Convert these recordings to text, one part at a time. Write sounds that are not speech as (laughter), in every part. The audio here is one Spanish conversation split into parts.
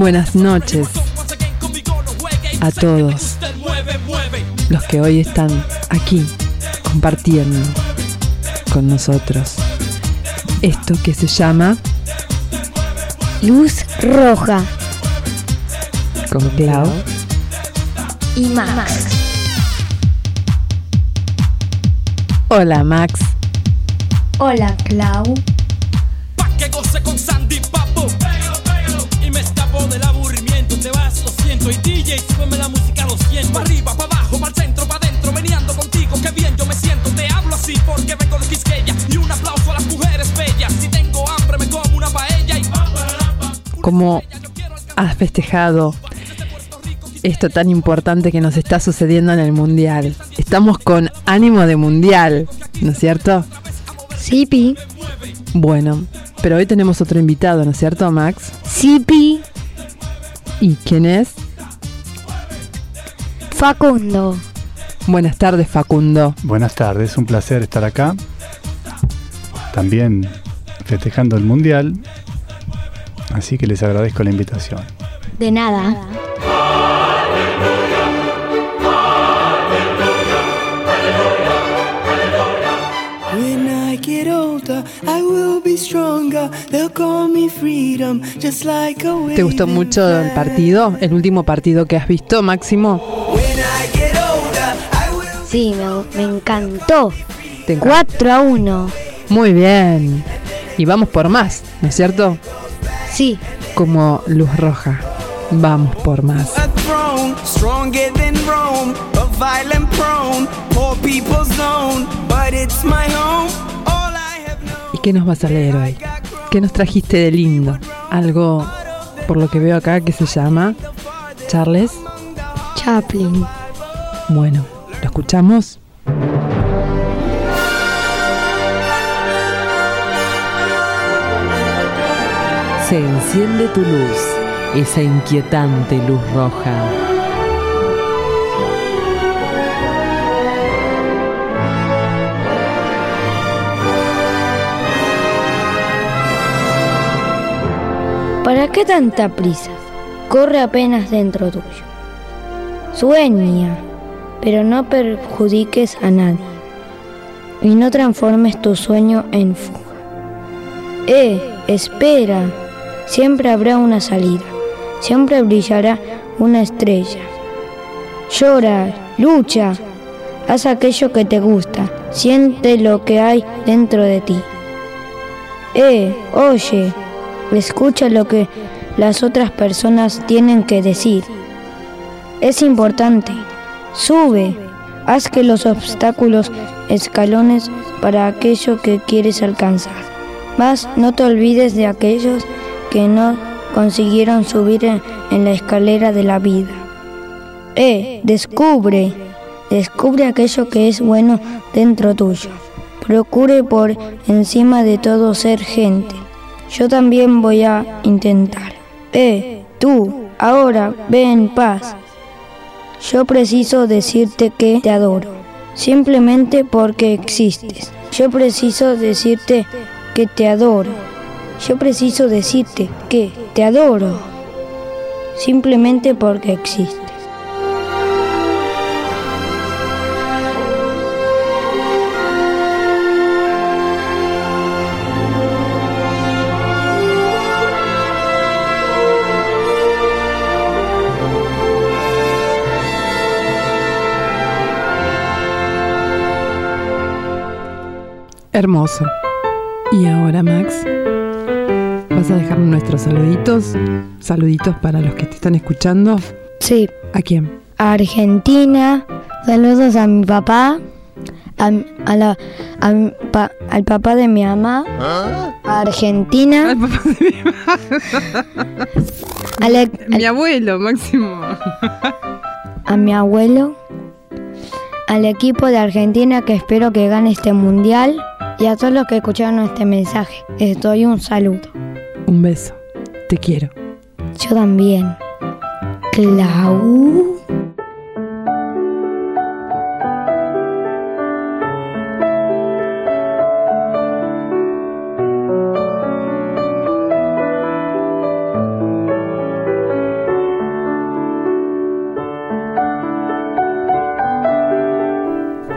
Buenas noches a todos los que hoy están aquí compartiendo con nosotros esto que se llama Luz Roja con Clau y Max. Hola Max. Hola Clau. ¿Cómo has festejado esto tan importante que nos está sucediendo en el Mundial? Estamos con ánimo de Mundial, ¿no es cierto? Sipi. Bueno, pero hoy tenemos otro invitado, ¿no es cierto, Max? Sipi. ¿Y quién es? Facundo. Buenas tardes, Facundo. Buenas tardes, un placer estar acá. También festejando el Mundial. Así que les agradezco la invitación. De nada. ¿Te gustó mucho el partido? ¿El último partido que has visto, Máximo? Sí, me, me encantó. Te encanta. 4 a 1. Muy bien. Y vamos por más, ¿no es cierto? Sí. Como luz roja. Vamos por más. a throne, stronger than Rome, a violent prone, poor people's zone. But it's my home. All I have known. ¿Y qué nos vas a leer hoy? ¿Qué nos trajiste de lindo? Algo, por lo que veo acá, que se llama Charles. Chaplin. Bueno, ¿lo escuchamos? Se enciende tu luz, esa inquietante luz roja. ¿Para qué tanta prisa? Corre apenas dentro tuyo. Sueña, pero no perjudiques a nadie. Y no transformes tu sueño en fuga. Eh, espera. Siempre habrá una salida. Siempre brillará una estrella. Llora, lucha. Haz aquello que te gusta. Siente lo que hay dentro de ti. Eh, oye, escucha lo que las otras personas tienen que decir. Es importante. Sube. Haz que los obstáculos escalones para aquello que quieres alcanzar. Mas no te olvides de aquellos que no consiguieron subir en, la escalera de la vida. Eh, descubre. Descubre aquello que es bueno dentro tuyo. Procure por encima de todo ser gente. Yo también voy a intentar. Eh, tú, ahora ve en paz. Yo preciso decirte que te adoro, simplemente porque existes. Yo preciso decirte que te adoro. Yo preciso decirte que te adoro, simplemente porque existes. Hermoso. Y ahora, Max, ¿vas a dejar nuestros saluditos? Saluditos para los que te están escuchando. Sí, ¿A quién? Argentina, saludos a mi papá, a, a la, a mi pa- al papá de mi mamá, a Argentina, a, la- Mi abuelo, Máximo. a mi abuelo, al equipo de Argentina que espero que gane este mundial y a todos los que escucharon este mensaje. Les doy un saludo. Un beso. Te quiero. Yo también. Clau.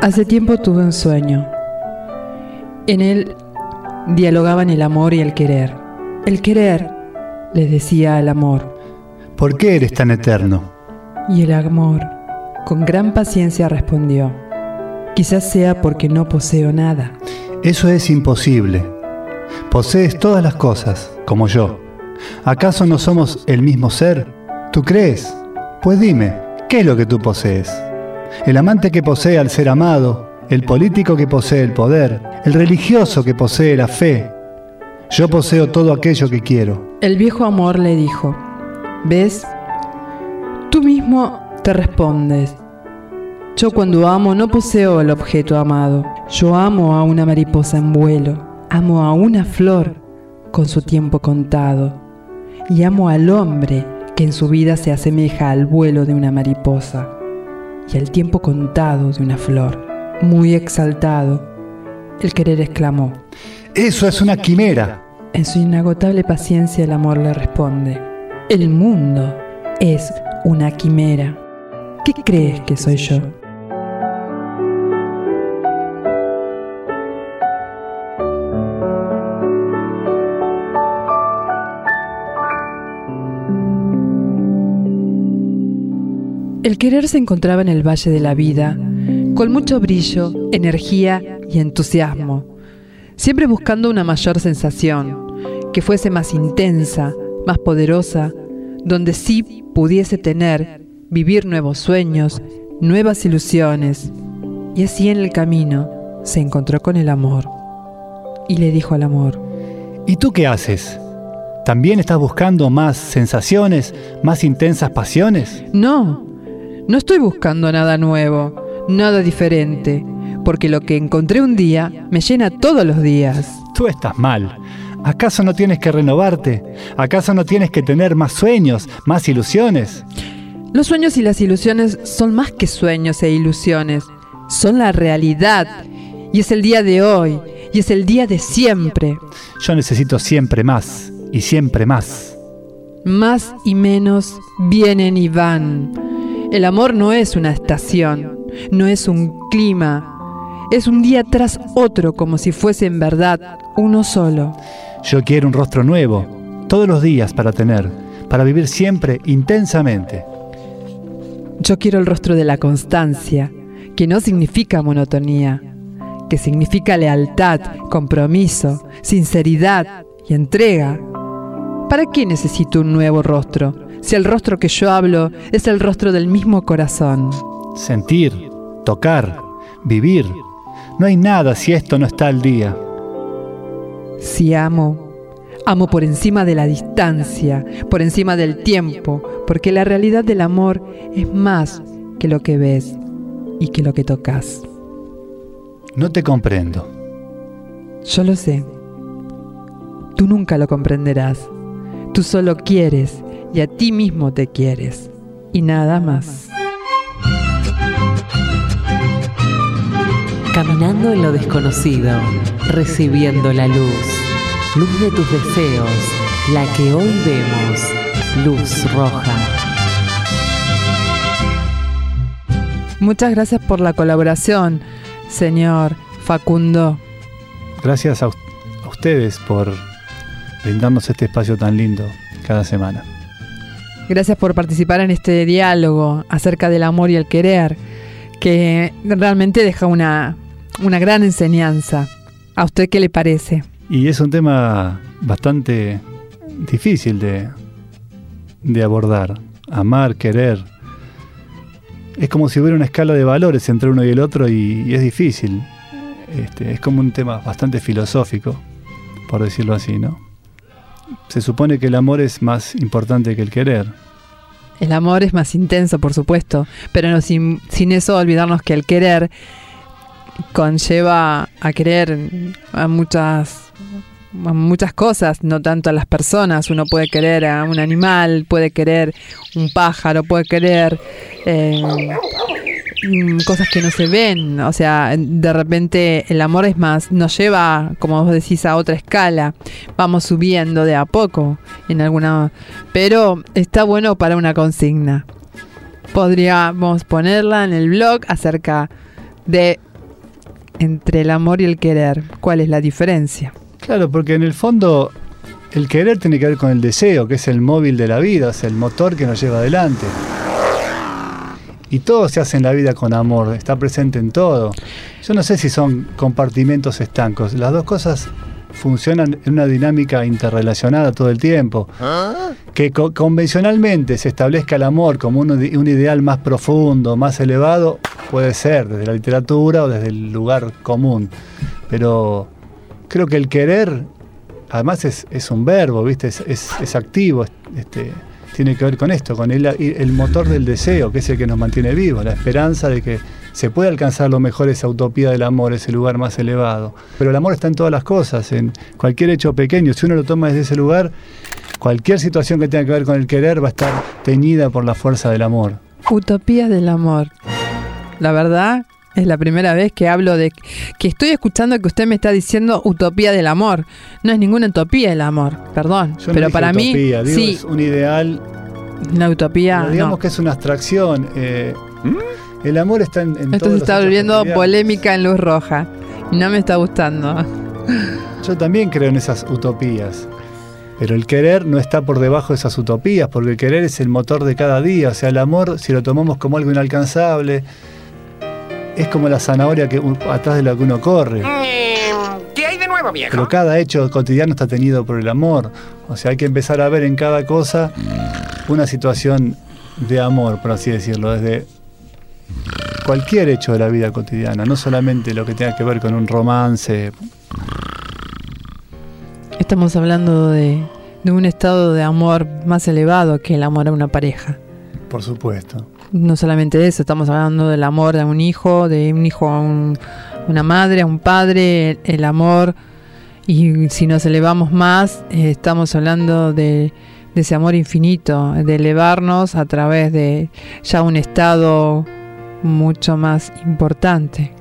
Hace tiempo tuve un sueño. En él dialogaban el amor y el querer. El querer le decía al amor ¿Por qué eres tan eterno? y el amor con gran paciencia respondió, quizás sea porque no poseo nada. Eso es imposible. Posees todas las cosas, como yo. ¿Acaso no somos el mismo ser? ¿Tú crees? Pues dime, ¿qué es lo que tú posees? El amante que posee al ser amado, el político que posee el poder, el religioso que posee la fe. Yo poseo todo aquello que quiero. El viejo amor le dijo, ¿ves? Tú mismo te respondes. Yo cuando amo no poseo el objeto amado. Yo amo a una mariposa en vuelo, amo a una flor con su tiempo contado y amo al hombre que en su vida se asemeja al vuelo de una mariposa y al tiempo contado de una flor. Muy exaltado, el querer exclamó. Eso es una quimera. En su inagotable paciencia el amor le responde, el mundo es una quimera. ¿Qué crees que soy yo? El querer se encontraba en el Valle de la Vida, con mucho brillo, energía y entusiasmo, siempre buscando una mayor sensación, que fuese más intensa, más poderosa, donde sí pudiese tener, vivir nuevos sueños, nuevas ilusiones. Y así en el camino se encontró con el amor y le dijo al amor, ¿Y tú qué haces? ¿También estás buscando más sensaciones, más intensas pasiones? no, no estoy buscando nada nuevo, nada diferente, porque lo que encontré un día me llena todos los días. Tú estás mal. ¿Acaso no tienes que renovarte? ¿Acaso no tienes que tener más sueños, más ilusiones? Los sueños y las ilusiones son más que sueños e ilusiones, son la realidad. Y es el día de hoy, y es el día de siempre. Yo necesito siempre más y siempre más. Más y menos vienen y van. El amor no es una estación, no es un clima, es un día tras otro como si fuese en verdad uno solo. Yo quiero un rostro nuevo, todos los días para tener, para vivir siempre intensamente. Yo quiero el rostro de la constancia, que no significa monotonía, que significa lealtad, compromiso, sinceridad y entrega. ¿Para qué necesito un nuevo rostro? Si el rostro que yo hablo es el rostro del mismo corazón. Sentir, tocar, vivir. No hay nada si esto no está al día. Si amo, amo por encima de la distancia, por encima del tiempo, porque la realidad del amor es más que lo que ves y que lo que tocas. No te comprendo. Yo lo sé. Tú nunca lo comprenderás. Tú solo quieres y a ti mismo te quieres. Y nada más. Caminando en lo desconocido, recibiendo la luz. Luz de tus deseos, la que hoy vemos. Luz roja. Muchas gracias por la colaboración, señor Facundo. Gracias a, us- a ustedes por brindarnos este espacio tan lindo cada semana. Gracias por participar en este diálogo acerca del amor y el querer, que realmente deja una, una gran enseñanza. ¿A usted qué le parece? Y es un tema bastante difícil de, de abordar. Amar, querer. Es como si hubiera una escala de valores entre uno y el otro y, y es difícil. Este, es como un tema bastante filosófico, por decirlo así, ¿no? Se supone que el amor es más importante que el querer. El amor es más intenso, por supuesto, pero no sin, sin eso olvidarnos que el querer conlleva a querer a muchas muchas cosas, no tanto a las personas. Uno puede querer a un animal, puede querer un pájaro, puede querer mm, cosas que no se ven. O sea, de repente el amor es más, nos lleva, como vos decís, a otra escala. Vamos subiendo de a poco en alguna. Pero está bueno para una consigna. Podríamos ponerla en el blog acerca de entre el amor y el querer? ¿Cuál es la diferencia? Claro, porque en el fondo el querer tiene que ver con el deseo, que es el móvil de la vida, es el motor que nos lleva adelante. Y todo se hace en la vida con amor, está presente en todo. Yo no sé si son compartimentos estancos, las dos cosas funcionan en una dinámica interrelacionada todo el tiempo. Que co- convencionalmente se establezca el amor como un, un ideal más profundo, más elevado, puede ser desde la literatura o desde el lugar común. Pero creo que el querer, además es, es un verbo, ¿viste? Es, es- activo, es- este, tiene que ver con esto, con el, el motor del deseo, que es el que nos mantiene vivos, la esperanza de que se puede alcanzar lo mejor, esa utopía del amor, ese lugar más elevado. Pero el amor está en todas las cosas, en cualquier hecho pequeño. Si uno lo toma desde ese lugar, cualquier situación que tenga que ver con el querer va a estar teñida por la fuerza del amor. Utopías del amor. La verdad es la primera vez que hablo de que estoy escuchando que usted me está diciendo utopía del amor. No es ninguna utopía el amor, perdón. Yo no pero dije para utopía, mí, digo, sí, es un ideal una utopía. Pero digamos no. que es una abstracción. eh, El amor está en, en Esto se está volviendo polémica en luz roja. Y no me está gustando. Yo también creo en esas utopías. Pero el querer no está por debajo de esas utopías, porque el querer es el motor de cada día. O sea, el amor, si lo tomamos como algo inalcanzable, es como la zanahoria que atrás de la que uno corre. ¿Qué hay de nuevo, viejo? Pero cada hecho cotidiano está tenido por el amor. O sea, hay que empezar a ver en cada cosa una situación de amor, por así decirlo, desde cualquier hecho de la vida cotidiana, no solamente lo que tenga que ver con un romance. Estamos hablando de, de un estado de amor más elevado que el amor a una pareja. Por supuesto. No solamente eso, estamos hablando del amor a un hijo, de un hijo a un- una madre, a un padre, el, el amor. Y si nos elevamos más, eh, estamos hablando de, de ese amor infinito, de elevarnos a través de ya un estado mucho más importante.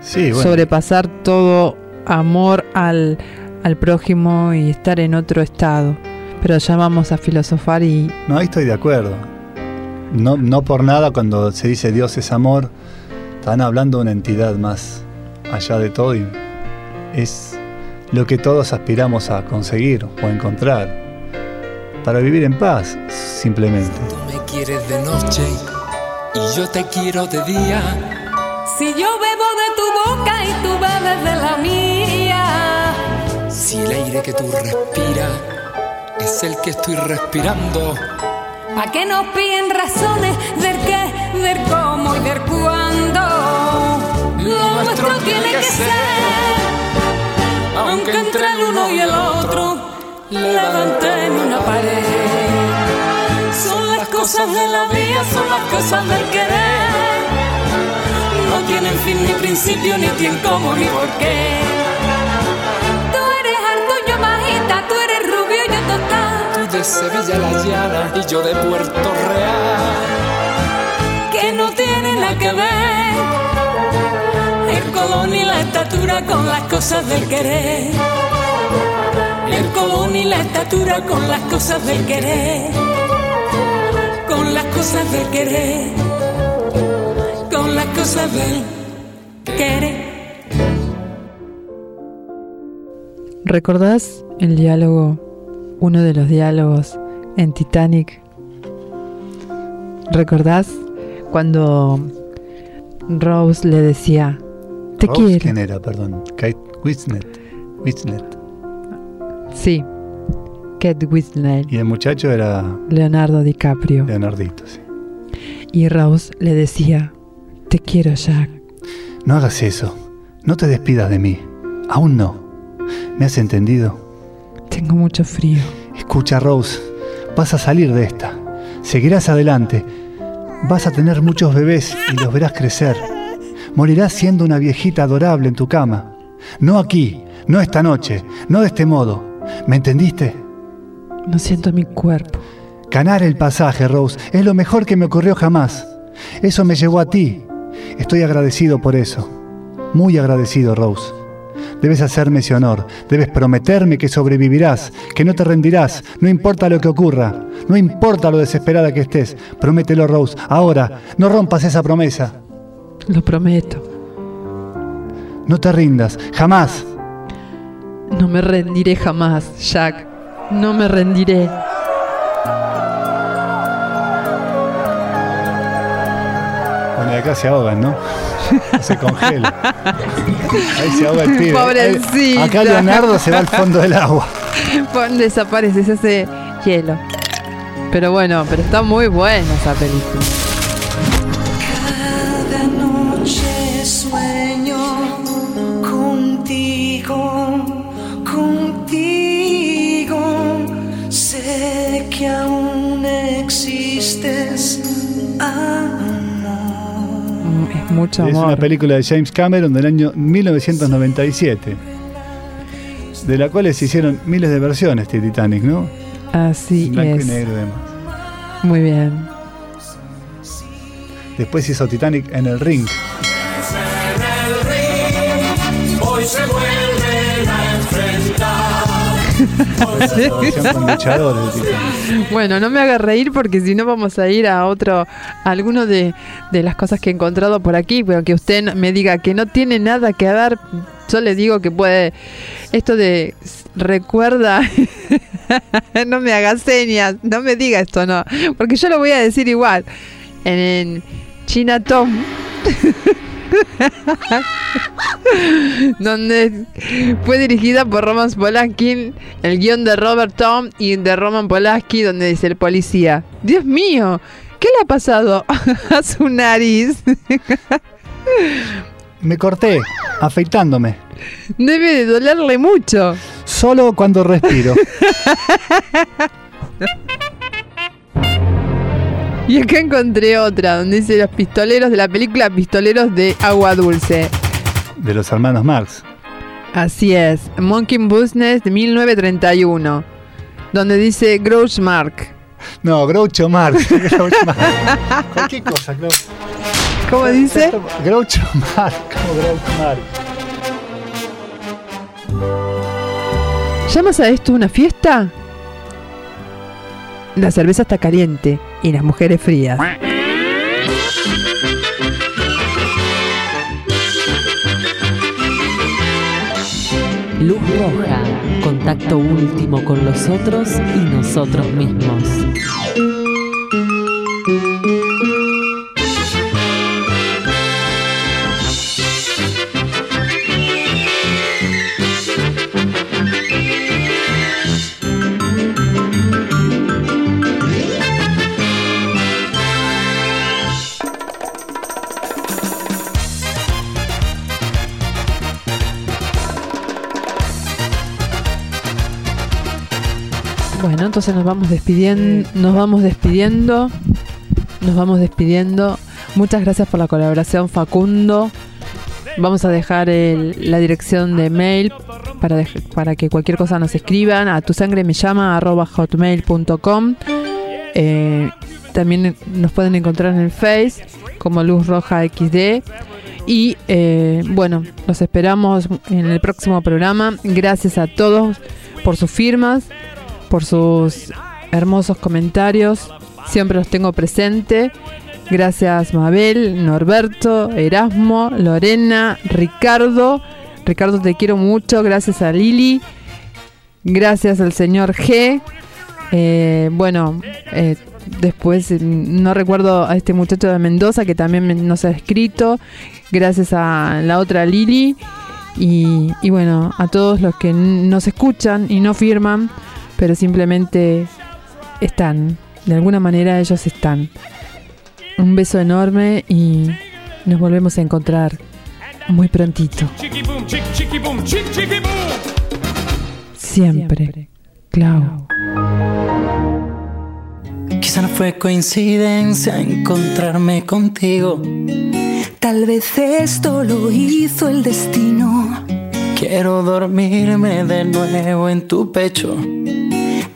Sí, bueno. Sobrepasar todo amor al, al prójimo y estar en otro estado. Pero ya vamos a filosofar y No, ahí estoy de acuerdo. No, no por nada cuando se dice Dios es amor, están hablando de una entidad más allá de todo y es lo que todos aspiramos a conseguir o encontrar para vivir en paz, simplemente. Tú me quieres de noche y yo te quiero de día. Si yo bebo de tu boca y tú bebes de la mía. Si el aire que tú respiras es el que estoy respirando. ¿A qué nos piden razones del qué, del cómo y del cuándo? Lo nuestro tiene que ser, aunque entre el uno y el otro levanten una pared. Cosas de la vida, son las cosas del querer. No tienen fin ni principio, ni tienen cómo ni por qué. Tú eres alto, yo bajita, tú eres rubio, yo total. Tú de Sevilla la llana y yo de Puerto Real. que no tiene nada que ver el colón y la estatura con las cosas del querer. El colón y la estatura con las cosas del querer. Cosas del querer. Con las cosas del querer. ¿Recordás el diálogo, uno de los diálogos en Titanic? ¿Recordás cuando Rose le decía, te Rose, quiero? ¿Quién era? Perdón. Kate Winslet. Winslet. Sí, Kate Winslet, Y el muchacho era Leonardo DiCaprio. Leonardito, sí. Y Rose le decía, te quiero Jack. No hagas eso. No te despidas de mí. Aún no. ¿Me has entendido? Tengo mucho frío. Escucha, Rose, vas a salir de esta. Seguirás adelante. Vas a tener muchos bebés y los verás crecer. Morirás siendo una viejita adorable en tu cama. No aquí, no esta noche, no de este modo. ¿Me entendiste? No siento mi cuerpo. Ganar el pasaje, Rose, es lo mejor que me ocurrió jamás. Eso me llevó a ti. Estoy agradecido por eso. Muy agradecido, Rose. Debes hacerme ese honor. Debes prometerme que sobrevivirás, que no te rendirás, no importa lo que ocurra, no importa lo desesperada que estés. Promételo, Rose. Ahora, no rompas esa promesa. Lo prometo. No te rindas, jamás. No me rendiré jamás, Jack. No me rendiré. Bueno, acá se ahogan, ¿no? (laughs) Se congela. Ahí se ahoga el pibe. Pobrecito. Acá Leonardo se va al fondo del agua. Desaparece, se hace hielo. Pero bueno, pero está muy buena esa película. Es una película de James Cameron del año 1997. De la cual se hicieron miles de versiones de Titanic, ¿no? Así blanco es. y negro además. Muy bien. Después hizo Titanic en el ring. Hoy se vuelven a enfrentar. Versión con luchadores de Titanic. Bueno, no me haga reír porque si no vamos a ir a otro, a alguno de, de las cosas que he encontrado por aquí, pero que usted me diga que no tiene nada que ver, yo le digo que puede, esto de recuerda, (laughs) no me haga señas, no me diga esto, no, porque yo lo voy a decir igual, en, en Chinatown. (laughs) (laughs) donde fue dirigida por Roman Polanski, el guion de Robert Tom y de Roman Polanski, donde dice el policía, Dios mío, ¿qué le ha pasado (laughs) a su nariz? (laughs) Me corté, afeitándome. Debe de dolerle mucho. Solo cuando respiro. Y acá encontré otra, donde dice los pistoleros de la película Pistoleros de Agua Dulce. De los hermanos Marx. Así es, Monkey Business de 1931, donde dice Grouch Mark. No, Groucho Marx. (laughs) Groucho Marx. Cualquier cosa, Groucho. ¿Cómo dice? Groucho Marx. Como Groucho Marx. ¿Llamas a esto una fiesta? La cerveza está caliente y las mujeres frías. Luz roja, contacto último con los otros y nosotros mismos. Entonces nos vamos despidiendo, nos vamos despidiendo, nos vamos despidiendo. Muchas gracias por la colaboración, Facundo. Vamos a dejar el- la dirección de mail para, dej- para que cualquier cosa nos escriban a tu sangre me llama arroba hotmail.com. Eh, también nos pueden encontrar en el Face como Luz Roja XD. Y eh, bueno, los esperamos en el próximo programa. Gracias a todos por sus firmas, por sus hermosos comentarios. Siempre los tengo presente. Gracias Mabel, Norberto, Erasmo, Lorena, Ricardo. Ricardo te quiero mucho. Gracias a Lili. Gracias al señor G. Eh, bueno, eh, después eh, no recuerdo a este muchacho de Mendoza que también nos ha escrito. Gracias a la otra Lili. Y, y bueno, a todos los que nos escuchan y no firman, pero simplemente están. De alguna manera ellos están. Un beso enorme y nos volvemos a encontrar muy prontito. Chiqui boom, chiqui chiqui boom, chiqui chiqui boom. Siempre. Clau. Quizá no fue coincidencia encontrarme contigo. Tal vez esto lo hizo el destino. Quiero dormirme de nuevo en tu pecho.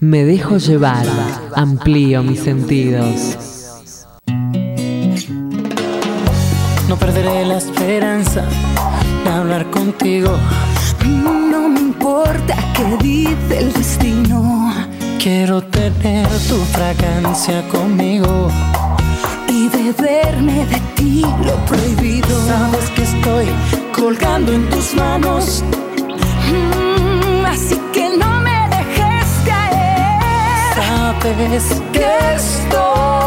Me dejo llevar, amplío mis sentidos. No perderé la esperanza de hablar contigo. No me importa qué dice el destino. Quiero tener tu fragancia conmigo y beberme de ti lo prohibido. Sabes que estoy colgando en tus manos antes que estoy.